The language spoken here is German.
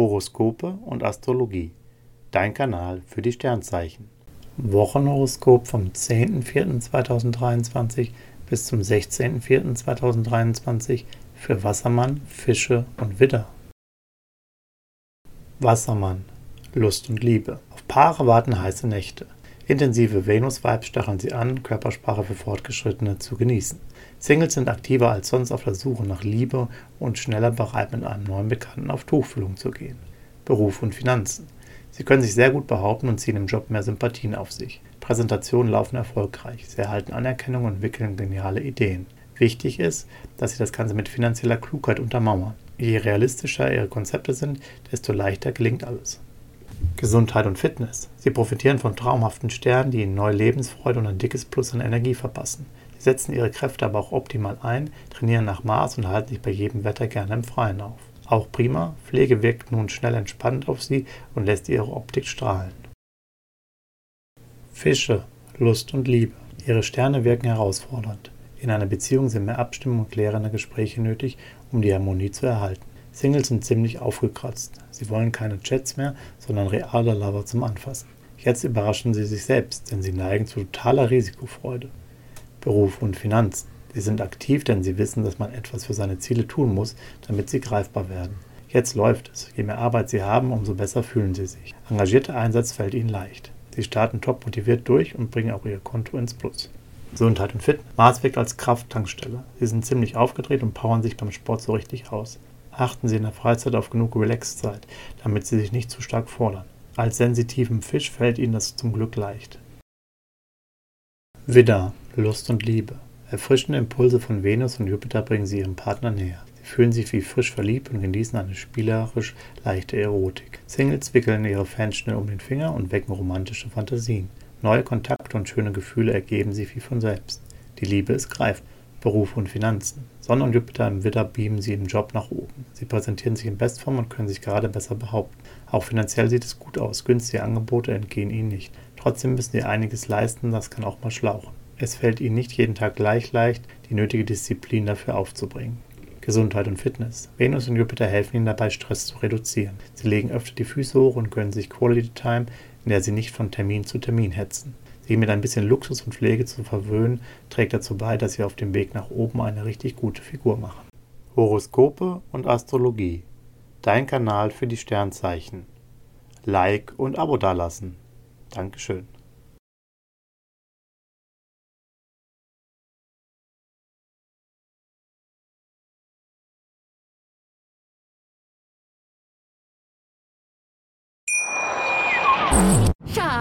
Horoskope und Astrologie. Dein Kanal für die Sternzeichen. Wochenhoroskop vom 10.04.2023 bis zum 16.04.2023 für Wassermann, Fische und Widder. Wassermann. Lust und Liebe. Auf Paare warten heiße Nächte. Intensive Venus-Vibes stacheln sie an, Körpersprache für Fortgeschrittene zu genießen. Singles sind aktiver als sonst auf der Suche nach Liebe und schneller bereit, mit einem neuen Bekannten auf Tuchfühlung zu gehen. Beruf und Finanzen. Sie können sich sehr gut behaupten und ziehen im Job mehr Sympathien auf sich. Präsentationen laufen erfolgreich. Sie erhalten Anerkennung und entwickeln geniale Ideen. Wichtig ist, dass Sie das Ganze mit finanzieller Klugheit untermauern. Je realistischer Ihre Konzepte sind, desto leichter gelingt alles. Gesundheit und Fitness. Sie profitieren von traumhaften Sternen, die Ihnen neue Lebensfreude und ein dickes Plus an Energie verpassen. Sie setzen ihre Kräfte aber auch optimal ein, trainieren nach Maß und halten sich bei jedem Wetter gerne im Freien auf. Auch prima, Pflege wirkt nun schnell entspannt auf sie und lässt ihre Optik strahlen. Fische, Lust und Liebe. Ihre Sterne wirken herausfordernd. In einer Beziehung sind mehr Abstimmung und klärende Gespräche nötig, um die Harmonie zu erhalten. Singles sind ziemlich aufgekratzt. Sie wollen keine Chats mehr, sondern reale Lover zum Anfassen. Jetzt überraschen sie sich selbst, denn sie neigen zu totaler Risikofreude. Beruf und Finanzen. Sie sind aktiv, denn sie wissen, dass man etwas für seine Ziele tun muss, damit sie greifbar werden. Jetzt läuft es. Je mehr Arbeit sie haben, umso besser fühlen sie sich. Engagierter Einsatz fällt ihnen leicht. Sie starten top motiviert durch und bringen auch ihr Konto ins Plus. Gesundheit und Fitness. Mars wirkt als Krafttankstelle. Sie sind ziemlich aufgedreht und powern sich beim Sport so richtig aus. Achten Sie in der Freizeit auf genug Relaxzeit, damit Sie sich nicht zu stark fordern. Als sensitiven Fisch fällt Ihnen das zum Glück leicht. Widder. Lust und Liebe. Erfrischende Impulse von Venus und Jupiter bringen sie ihrem Partner näher. Sie fühlen sich wie frisch verliebt und genießen eine spielerisch leichte Erotik. Singles wickeln ihre Fans schnell um den Finger und wecken romantische Fantasien. Neue Kontakte und schöne Gefühle ergeben sich wie von selbst. Die Liebe ist greifbar. Beruf und Finanzen. Sonne und Jupiter im Widder beamen sie im Job nach oben. Sie präsentieren sich in Bestform und können sich gerade besser behaupten. Auch finanziell sieht es gut aus. Günstige Angebote entgehen ihnen nicht. Trotzdem müssen sie einiges leisten, das kann auch mal schlauchen. Es fällt ihnen nicht jeden Tag gleich leicht, die nötige Disziplin dafür aufzubringen. Gesundheit und Fitness. Venus und Jupiter helfen ihnen dabei, Stress zu reduzieren. Sie legen öfter die Füße hoch und gönnen sich Quality Time, in der sie nicht von Termin zu Termin hetzen. Sie mit ein bisschen Luxus und Pflege zu verwöhnen, trägt dazu bei, dass sie auf dem Weg nach oben eine richtig gute Figur machen. Horoskope und Astrologie. Dein Kanal für die Sternzeichen. Like und Abo dalassen. Dankeschön.